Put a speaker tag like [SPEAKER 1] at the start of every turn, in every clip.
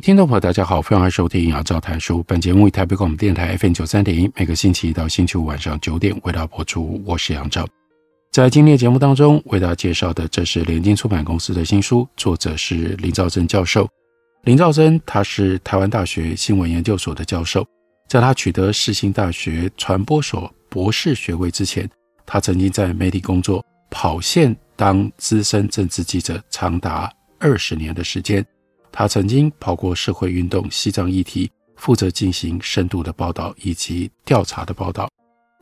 [SPEAKER 1] 听众朋友，大家好，欢迎收听杨照谈书。本节目以台北广播电台 FM 九三点一，每个星期一到星期五晚上九点为大家播出。我是杨照。在今天的节目当中，为大家介绍的，这是联经出版公司的新书，作者是林兆珍教授。林兆珍他是台湾大学新闻研究所的教授，在他取得世新大学传播所博士学位之前，他曾经在媒体工作，跑线当资深政治记者长达二十年的时间。他曾经跑过社会运动、西藏议题，负责进行深度的报道以及调查的报道，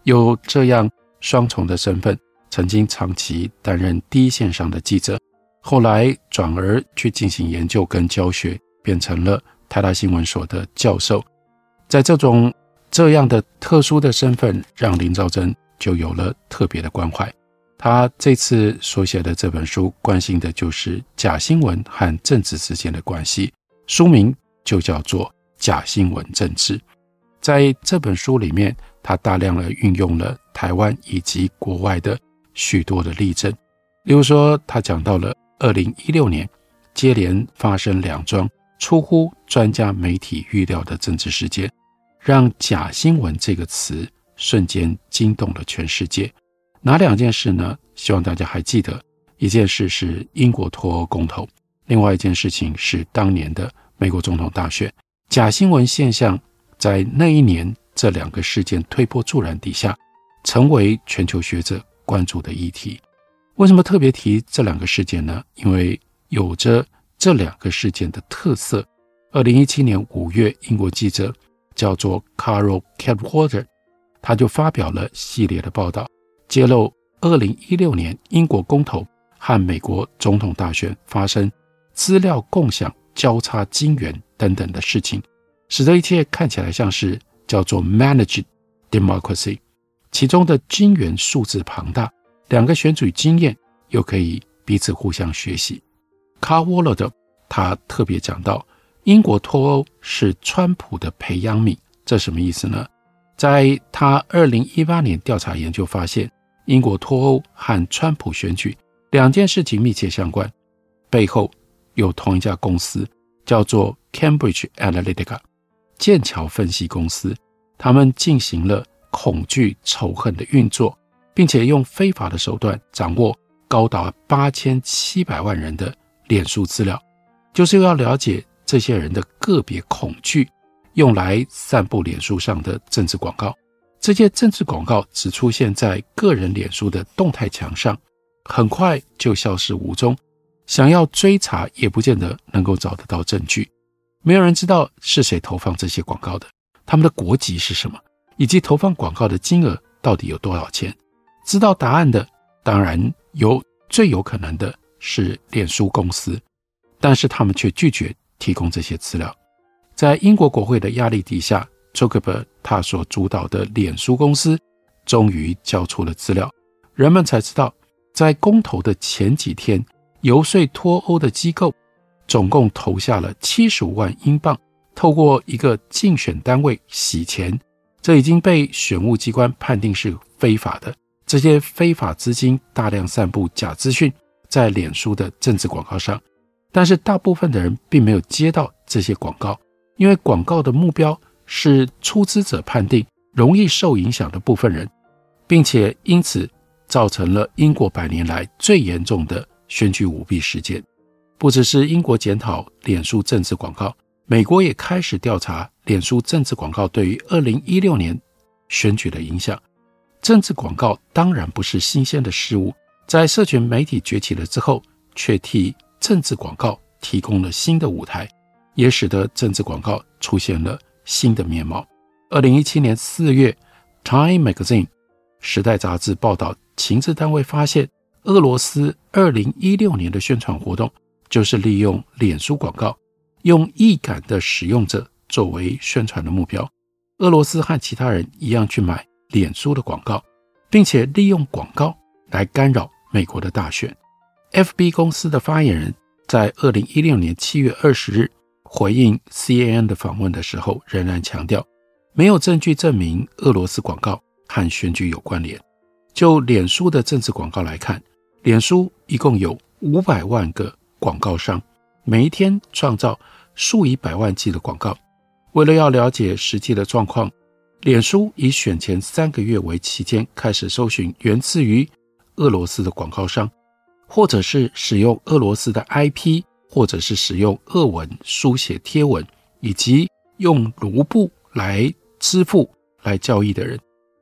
[SPEAKER 1] 有这样双重的身份，曾经长期担任第一线上的记者，后来转而去进行研究跟教学，变成了台大新闻所的教授。在这种这样的特殊的身份，让林兆珍就有了特别的关怀。他这次所写的这本书，关心的就是假新闻和政治之间的关系，书名就叫做《假新闻政治》。在这本书里面，他大量的运用了台湾以及国外的许多的例证，例如说，他讲到了二零一六年接连发生两桩出乎专家媒体预料的政治事件，让“假新闻”这个词瞬间惊动了全世界。哪两件事呢？希望大家还记得，一件事是英国脱欧公投，另外一件事情是当年的美国总统大选。假新闻现象在那一年这两个事件推波助澜底下，成为全球学者关注的议题。为什么特别提这两个事件呢？因为有着这两个事件的特色。二零一七年五月，英国记者叫做 Carol Cadwater，他就发表了系列的报道。揭露二零一六年英国公投和美国总统大选发生资料共享交叉金援等等的事情，使得一切看起来像是叫做 managed democracy，其中的金援数字庞大，两个选举经验又可以彼此互相学习。Cadwallader 他特别讲到，英国脱欧是川普的培养皿，这什么意思呢？在他二零一八年调查研究发现。英国脱欧和川普选举两件事情密切相关，背后有同一家公司，叫做 Cambridge Analytica，剑桥分析公司。他们进行了恐惧仇恨的运作，并且用非法的手段掌握高达八千七百万人的脸书资料，就是要了解这些人的个别恐惧，用来散布脸书上的政治广告。这些政治广告只出现在个人脸书的动态墙上，很快就消失无踪。想要追查，也不见得能够找得到证据。没有人知道是谁投放这些广告的，他们的国籍是什么，以及投放广告的金额到底有多少钱。知道答案的，当然有最有可能的是脸书公司，但是他们却拒绝提供这些资料。在英国国会的压力底下。祖克伯他所主导的脸书公司终于交出了资料，人们才知道，在公投的前几天，游说脱欧的机构总共投下了七十五万英镑，透过一个竞选单位洗钱，这已经被选务机关判定是非法的。这些非法资金大量散布假资讯在脸书的政治广告上，但是大部分的人并没有接到这些广告，因为广告的目标。是出资者判定容易受影响的部分人，并且因此造成了英国百年来最严重的选举舞弊事件。不只是英国检讨脸书政治广告，美国也开始调查脸书政治广告对于二零一六年选举的影响。政治广告当然不是新鲜的事物，在社群媒体崛起了之后，却替政治广告提供了新的舞台，也使得政治广告出现了。新的面貌。二零一七年四月，《Time Magazine》时代杂志报道，情治单位发现，俄罗斯二零一六年的宣传活动就是利用脸书广告，用易感的使用者作为宣传的目标。俄罗斯和其他人一样去买脸书的广告，并且利用广告来干扰美国的大选。FB 公司的发言人在二零一六年七月二十日回应 CNN 的访问的时候，仍然强调没有证据证明俄罗斯广告和选举有关联。就脸书的政治广告来看，脸书一共有五百万个广告商，每一天创造数以百万计的广告。为了要了解实际的状况，脸书以选前三个月为期间，开始搜寻源自于俄罗斯的广告商，或者是使用俄罗斯的 IP，或者是使用俄文书写贴文，以及用卢布来支付来交易的人。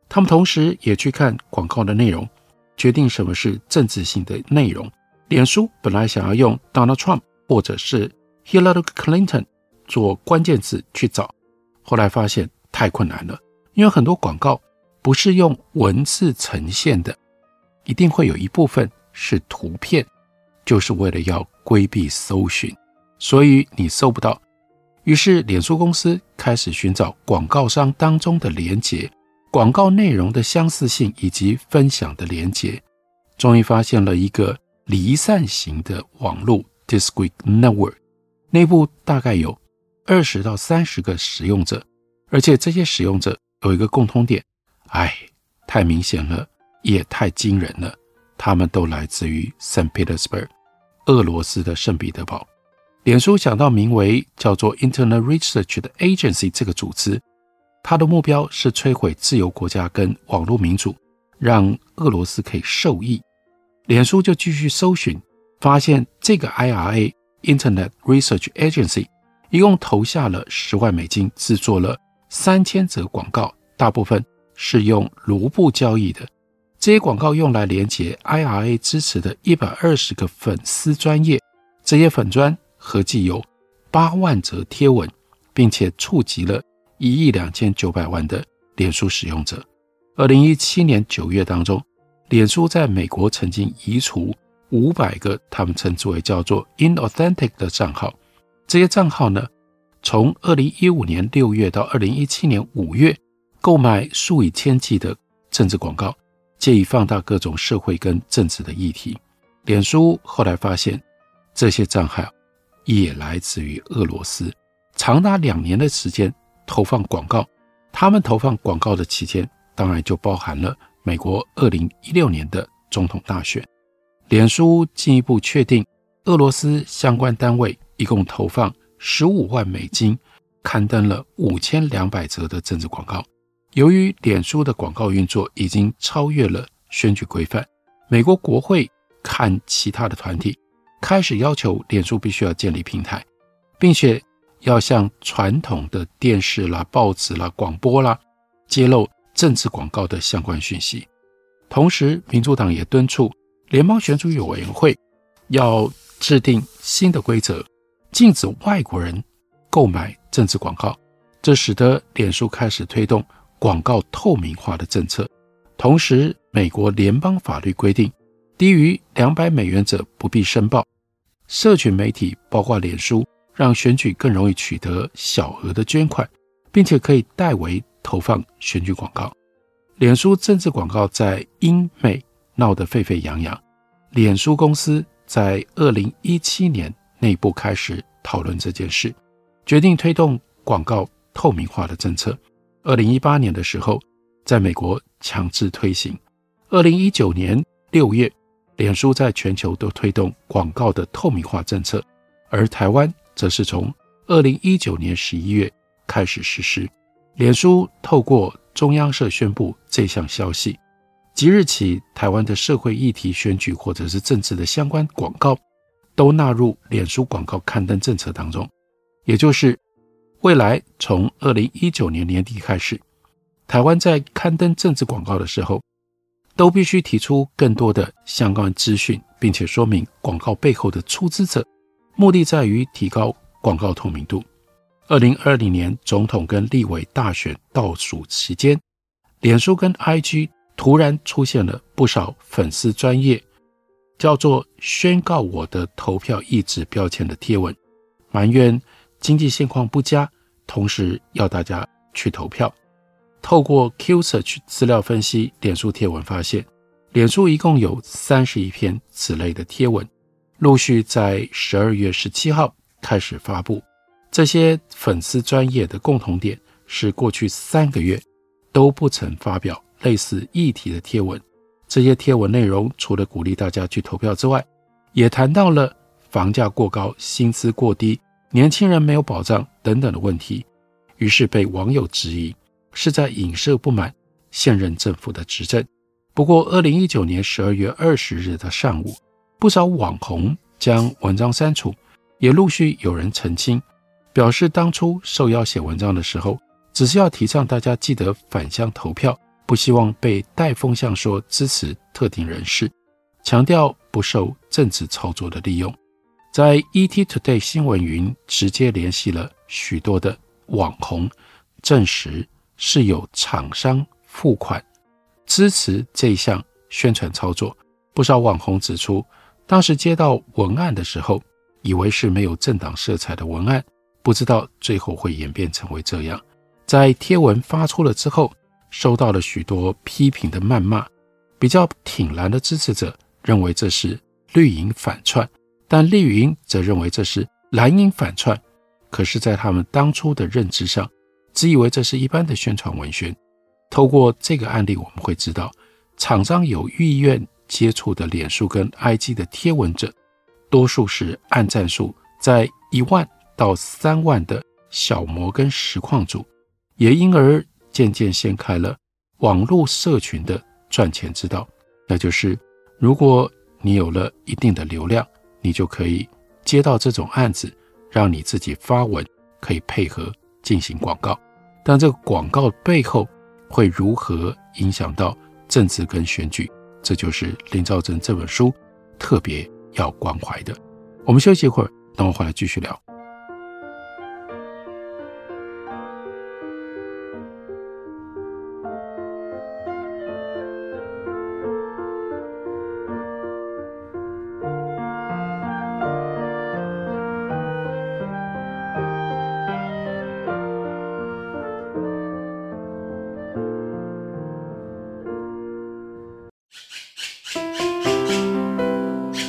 [SPEAKER 1] 他们同时也去看广告的内容，决定什么是政治性的内容。脸书本来想要用 Donald Trump 或者是 Hillary Clinton 做关键字去找，后来发现太困难了，因为很多广告不是用文字呈现的，一定会有一部分是图片，就是为了要规避搜寻，所以你搜不到。于是脸书公司开始寻找广告商当中的连结。广告内容的相似性以及分享的连结，终于发现了一个离散型的网络 （discrete network），内部大概有二十到三十个使用者，而且这些使用者有一个共通点，哎，太明显了，也太惊人了，他们都来自于 Saint Petersburg，俄罗斯的圣彼得堡。脸书想到名为叫做 Internet Research 的 Agency 这个组织。它的目标是摧毁自由国家跟网络民主，让俄罗斯可以受益。脸书就继续搜寻，发现这个 IRA Internet Research Agency 一共投下了十万美金，制作了三千则广告，大部分是用卢布交易的。这些广告用来连接 IRA 支持的一百二十个粉丝专业，这些粉专合计有八万则贴文，并且触及了。一亿两千九百万的脸书使用者。二零一七年九月当中，脸书在美国曾经移除五百个他们称之为叫做 inauthentic 的账号。这些账号呢，从二零一五年六月到二零一七年五月，购买数以千计的政治广告，借以放大各种社会跟政治的议题。脸书后来发现，这些账号也来自于俄罗斯，长达两年的时间。投放广告，他们投放广告的期间，当然就包含了美国二零一六年的总统大选。脸书进一步确定，俄罗斯相关单位一共投放十五万美金，刊登了五千两百则的政治广告。由于脸书的广告运作已经超越了选举规范，美国国会看其他的团体开始要求脸书必须要建立平台，并且。要向传统的电视啦、报纸啦、广播啦揭露政治广告的相关讯息，同时，民主党也敦促联邦选举委员会要制定新的规则，禁止外国人购买政治广告。这使得脸书开始推动广告透明化的政策。同时，美国联邦法律规定，低于两百美元者不必申报。社群媒体包括脸书。让选举更容易取得小额的捐款，并且可以代为投放选举广告。脸书政治广告在英美闹得沸沸扬扬。脸书公司在二零一七年内部开始讨论这件事，决定推动广告透明化的政策。二零一八年的时候，在美国强制推行。二零一九年六月，脸书在全球都推动广告的透明化政策，而台湾。则是从二零一九年十一月开始实施。脸书透过中央社宣布这项消息，即日起，台湾的社会议题、选举或者是政治的相关广告，都纳入脸书广告刊登政策当中。也就是未来从二零一九年年底开始，台湾在刊登政治广告的时候，都必须提出更多的相关资讯，并且说明广告背后的出资者。目的在于提高广告透明度。二零二零年总统跟立委大选倒数期间，脸书跟 IG 突然出现了不少粉丝专业，叫做“宣告我的投票意志”标签的贴文，埋怨经济现况不佳，同时要大家去投票。透过 Q Search 资料分析，脸书贴文发现，脸书一共有三十一篇此类的贴文，陆续在十二月十七号开始发布。这些粉丝专业的共同点是，过去三个月都不曾发表类似议题的贴文。这些贴文内容除了鼓励大家去投票之外，也谈到了房价过高、薪资过低、年轻人没有保障等等的问题。于是被网友质疑是在影射不满现任政府的执政。不过，二零一九年十二月二十日的上午，不少网红将文章删除，也陆续有人澄清，表示当初受邀写文章的时候，只是要提倡大家记得返乡投票。不希望被带风向说支持特定人士，强调不受政治操作的利用。在 ET Today 新闻云直接联系了许多的网红，证实是有厂商付款支持这项宣传操作。不少网红指出，当时接到文案的时候，以为是没有政党色彩的文案，不知道最后会演变成为这样。在贴文发出了之后，收到了许多批评的谩骂，比较挺蓝的支持者认为这是绿营反串，但丽云则认为这是蓝营反串。可是，在他们当初的认知上，只以为这是一般的宣传文宣。透过这个案例，我们会知道，厂商有意愿接触的脸书跟 IG 的贴文者，多数是按赞数在一万到三万的小模跟实况组，也因而。渐渐掀开了网络社群的赚钱之道，那就是如果你有了一定的流量，你就可以接到这种案子，让你自己发文可以配合进行广告。但这个广告背后会如何影响到政治跟选举？这就是林昭真这本书特别要关怀的。我们休息一会儿，等我回来继续聊。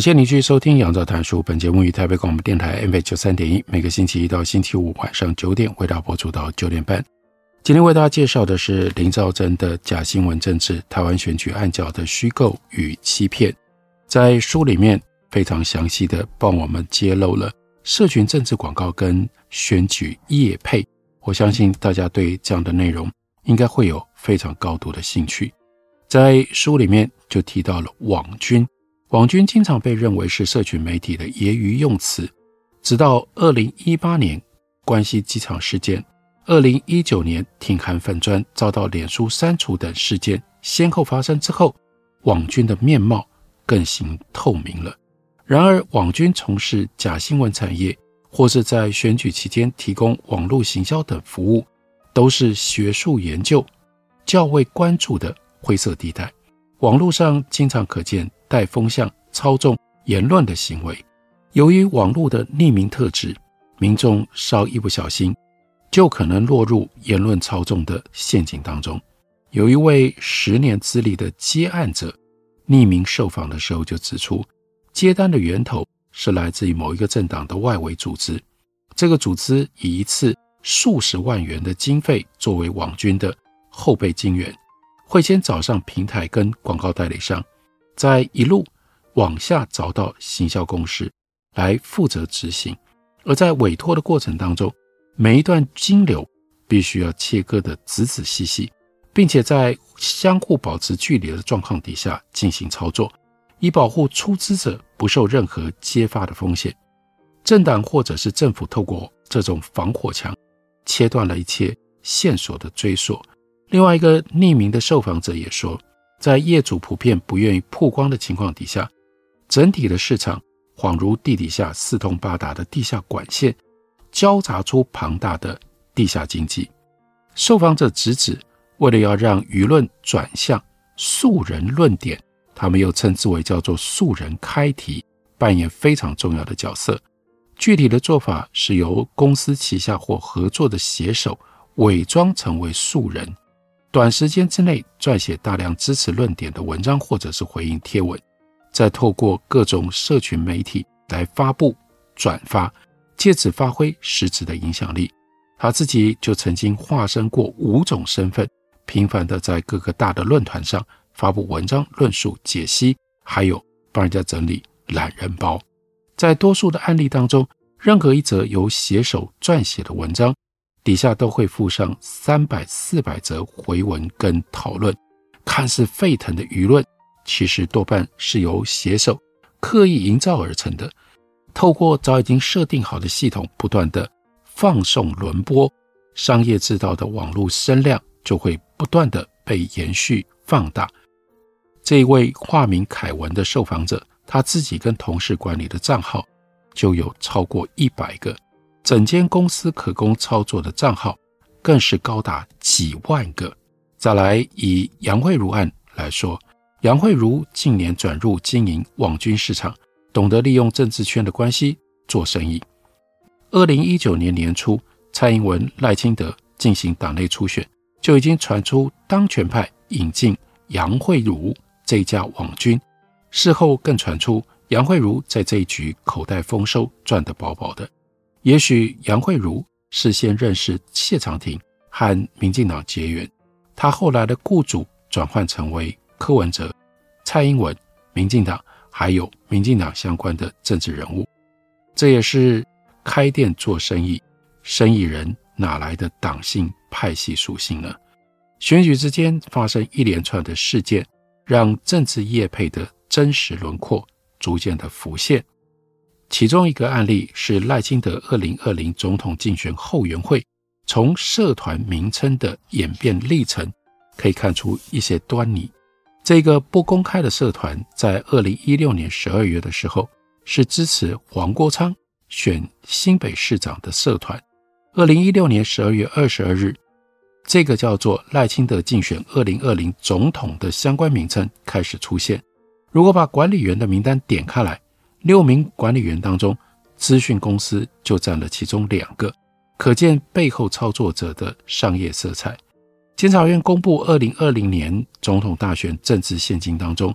[SPEAKER 1] 感谢您继续收听《杨照谈书》。本节目于台北广播电台 M 九三点一，每个星期一到星期五晚上九点为大家播出到九点半。今天为大家介绍的是林兆真的《假新闻政治：台湾选举暗角的虚构与欺骗》。在书里面非常详细的帮我们揭露了社群政治广告跟选举业配。我相信大家对这样的内容应该会有非常高度的兴趣。在书里面就提到了网军。网军经常被认为是社群媒体的揶揄用词，直到二零一八年关西机场事件、二零一九年挺韩粉砖遭到脸书删除等事件先后发生之后，网军的面貌更形透明了。然而，网军从事假新闻产业，或是在选举期间提供网络行销等服务，都是学术研究较为关注的灰色地带。网络上经常可见带风向、操纵言论的行为。由于网络的匿名特质，民众稍一不小心，就可能落入言论操纵的陷阱当中。有一位十年资历的接案者，匿名受访的时候就指出，接单的源头是来自于某一个政党的外围组织。这个组织以一次数十万元的经费作为网军的后备金源，会先找上平台跟广告代理商，在一路往下找到行销公司来负责执行。而在委托的过程当中，每一段金流必须要切割的仔仔细细，并且在相互保持距离的状况底下进行操作，以保护出资者不受任何揭发的风险。政党或者是政府透过这种防火墙，切断了一切线索的追索。另外一个匿名的受访者也说，在业主普遍不愿意曝光的情况底下，整体的市场。恍如地底下四通八达的地下管线，交杂出庞大的地下经济。受访者直指，为了要让舆论转向素人论点，他们又称之为叫做素人开题，扮演非常重要的角色。具体的做法是由公司旗下或合作的写手伪装成为素人，短时间之内撰写大量支持论点的文章，或者是回应贴文。再透过各种社群媒体来发布、转发，借此发挥实质的影响力。他自己就曾经化身过五种身份，频繁地在各个大的论坛上发布文章、论述、解析，还有帮人家整理懒人包。在多数的案例当中，任何一则由写手撰写的文章，底下都会附上三百、四百则回文跟讨论，看似沸腾的舆论。其实多半是由写手刻意营造而成的，透过早已经设定好的系统，不断的放送轮播，商业制造的网络声量就会不断的被延续放大。这一位化名凯文的受访者，他自己跟同事管理的账号就有超过一百个，整间公司可供操作的账号更是高达几万个。再来以杨慧如案来说。杨慧如近年转入经营网军市场，懂得利用政治圈的关系做生意。二零一九年年初，蔡英文、赖清德进行党内初选，就已经传出当权派引进杨慧如这家网军。事后更传出杨慧如在这一局口袋丰收，赚得饱饱的。也许杨慧如事先认识谢长廷和民进党结缘，他后来的雇主转换成为。柯文哲、蔡英文、民进党，还有民进党相关的政治人物，这也是开店做生意，生意人哪来的党性派系属性呢？选举之间发生一连串的事件，让政治业配的真实轮廓逐渐的浮现。其中一个案例是赖清德二零二零总统竞选后援会，从社团名称的演变历程，可以看出一些端倪。这个不公开的社团在二零一六年十二月的时候，是支持黄国昌选新北市长的社团。二零一六年十二月二十二日，这个叫做赖清德竞选二零二零总统的相关名称开始出现。如果把管理员的名单点开来，六名管理员当中，资讯公司就占了其中两个，可见背后操作者的商业色彩。监察院公布二零二零年总统大选政治献金当中，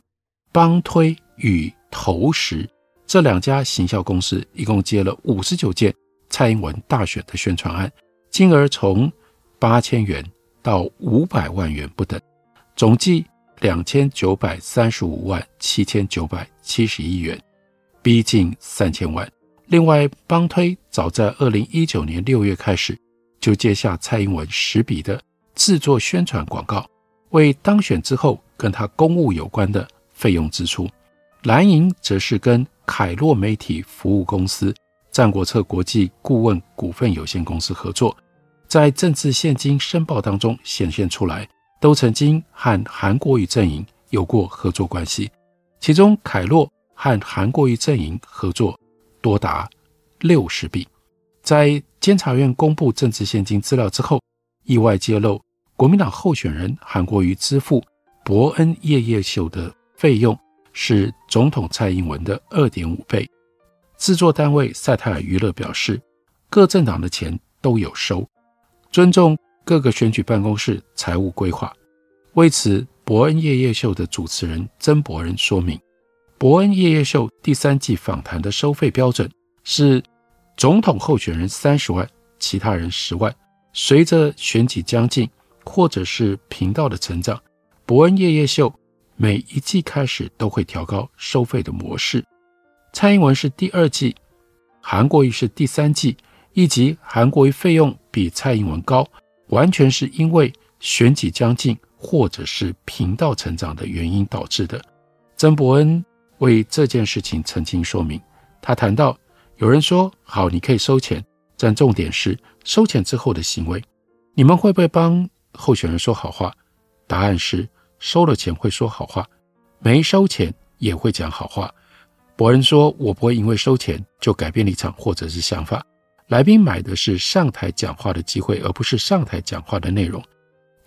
[SPEAKER 1] 帮推与投石这两家行销公司一共接了五十九件蔡英文大选的宣传案，金额从八千元到五百万元不等，总计两千九百三十五万七千九百七十一元，逼近三千万。另外，邦推早在二零一九年六月开始就接下蔡英文十笔的。制作宣传广告，为当选之后跟他公务有关的费用支出。蓝营则是跟凯洛媒体服务公司、战国策国际顾问股份有限公司合作，在政治献金申报当中显现出来，都曾经和韩国瑜阵营有过合作关系。其中，凯洛和韩国瑜阵营合作多达六十笔，在监察院公布政治献金资料之后，意外揭露国民党候选人韩国瑜支付伯恩夜夜秀的费用是总统蔡英文的二点五倍。制作单位赛泰尔娱乐表示，各政党的钱都有收，尊重各个选举办公室财务规划。为此，伯恩夜夜秀的主持人曾博恩说明，伯恩夜夜秀第三季访谈的收费标准是总统候选人三十万，其他人十万。随着选举将近，或者是频道的成长，伯恩夜夜秀每一季开始都会调高收费的模式。蔡英文是第二季，韩国瑜是第三季，以及韩国瑜费用比蔡英文高，完全是因为选举将近或者是频道成长的原因导致的。曾伯恩为这件事情澄清说明，他谈到有人说好，你可以收钱，但重点是收钱之后的行为，你们会不会帮候选人说好话？答案是收了钱会说好话，没收钱也会讲好话。博恩说：“我不会因为收钱就改变立场或者是想法。来宾买的是上台讲话的机会，而不是上台讲话的内容。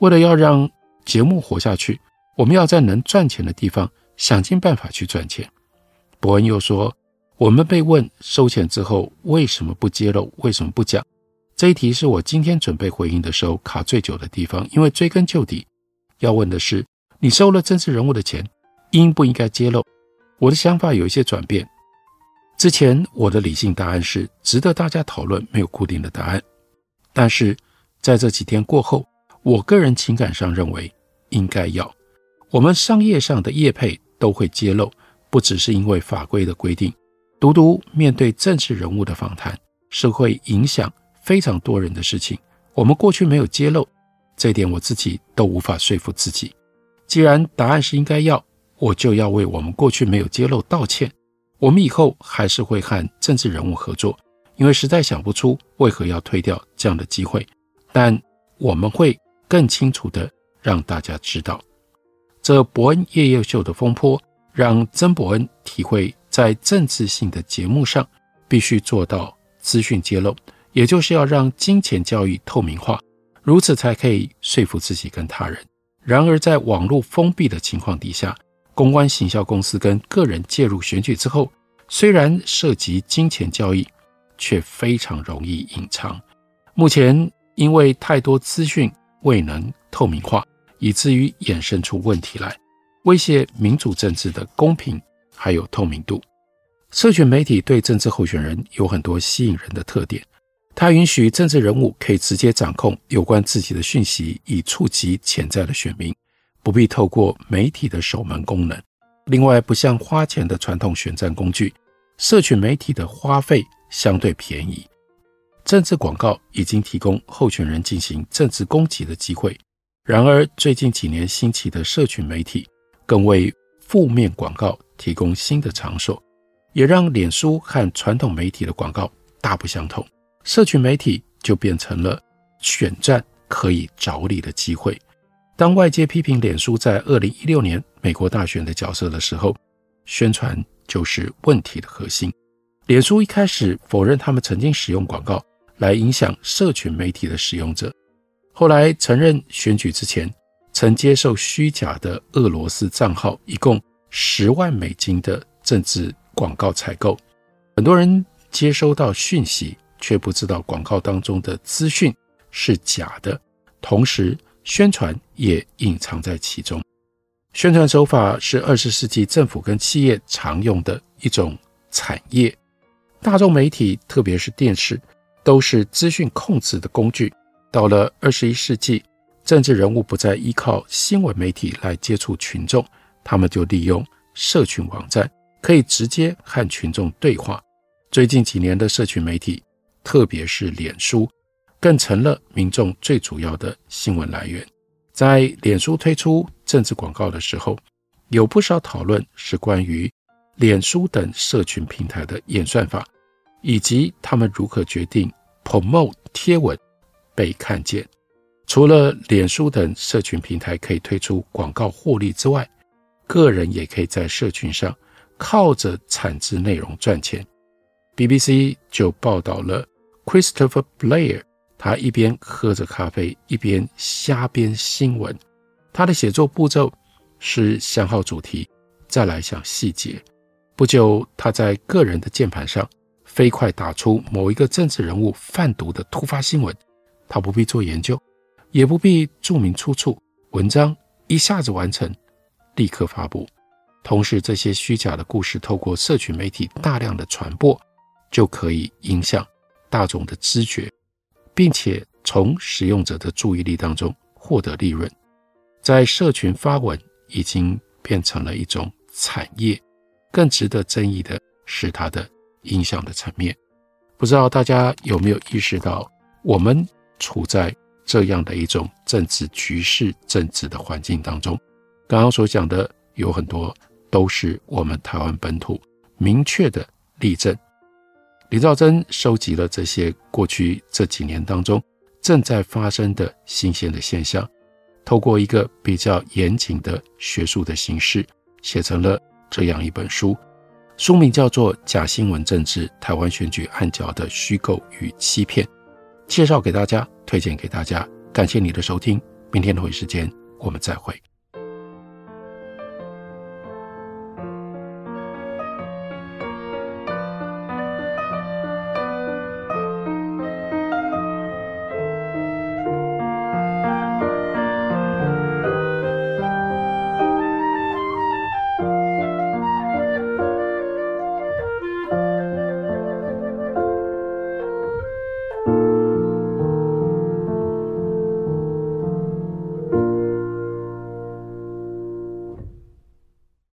[SPEAKER 1] 为了要让节目活下去，我们要在能赚钱的地方想尽办法去赚钱。”伯恩又说：“我们被问收钱之后为什么不揭露，为什么不讲？这一题是我今天准备回应的时候卡最久的地方，因为追根究底，要问的是你收了政治人物的钱，应不应该揭露？”我的想法有一些转变。之前我的理性答案是值得大家讨论，没有固定的答案。但是在这几天过后，我个人情感上认为应该要。我们商业上的业配都会揭露，不只是因为法规的规定。独独面对政治人物的访谈，是会影响非常多人的事情。我们过去没有揭露，这点我自己都无法说服自己。既然答案是应该要。我就要为我们过去没有揭露道歉。我们以后还是会和政治人物合作，因为实在想不出为何要推掉这样的机会。但我们会更清楚的让大家知道，这伯恩夜夜秀的风波，让曾伯恩体会在政治性的节目上必须做到资讯揭露，也就是要让金钱交易透明化，如此才可以说服自己跟他人。然而，在网络封闭的情况底下，公关行销公司跟个人介入选举之后，虽然涉及金钱交易，却非常容易隐藏。目前因为太多资讯未能透明化，以至于衍生出问题来，威胁民主政治的公平还有透明度。社群媒体对政治候选人有很多吸引人的特点，它允许政治人物可以直接掌控有关自己的讯息，以触及潜在的选民。不必透过媒体的守门功能。另外，不像花钱的传统选战工具，社群媒体的花费相对便宜。政治广告已经提供候选人进行政治攻击的机会。然而，最近几年兴起的社群媒体，更为负面广告提供新的场所，也让脸书和传统媒体的广告大不相同。社群媒体就变成了选战可以着力的机会。当外界批评脸书在二零一六年美国大选的角色的时候，宣传就是问题的核心。脸书一开始否认他们曾经使用广告来影响社群媒体的使用者，后来承认选举之前曾接受虚假的俄罗斯账号一共十万美金的政治广告采购。很多人接收到讯息，却不知道广告当中的资讯是假的，同时。宣传也隐藏在其中，宣传手法是二十世纪政府跟企业常用的一种产业。大众媒体，特别是电视，都是资讯控制的工具。到了二十一世纪，政治人物不再依靠新闻媒体来接触群众，他们就利用社群网站，可以直接和群众对话。最近几年的社群媒体，特别是脸书。更成了民众最主要的新闻来源。在脸书推出政治广告的时候，有不少讨论是关于脸书等社群平台的演算法，以及他们如何决定 promote 贴文被看见。除了脸书等社群平台可以推出广告获利之外，个人也可以在社群上靠着产制内容赚钱。BBC 就报道了。Christopher Blair，他一边喝着咖啡，一边瞎编新闻。他的写作步骤是想好主题，再来想细节。不久，他在个人的键盘上飞快打出某一个政治人物贩毒的突发新闻。他不必做研究，也不必注明出处，文章一下子完成，立刻发布。同时，这些虚假的故事透过社群媒体大量的传播，就可以影响大众的知觉，并且从使用者的注意力当中获得利润。在社群发文已经变成了一种产业，更值得争议的是它的影响的层面。不知道大家有没有意识到，我们处在这样的一种政治局势、政治的环境当中。刚刚所讲的有很多都是我们台湾本土明确的例证。李兆珍收集了这些过去这几年当中正在发生的新鲜的现象。透过一个比较严谨的学术的形式，写成了这样一本书，书名叫做《假新闻政治：台湾选举暗角的虚构与欺骗》，介绍给大家，推荐给大家。感谢你的收听，明天同一时间我们再会。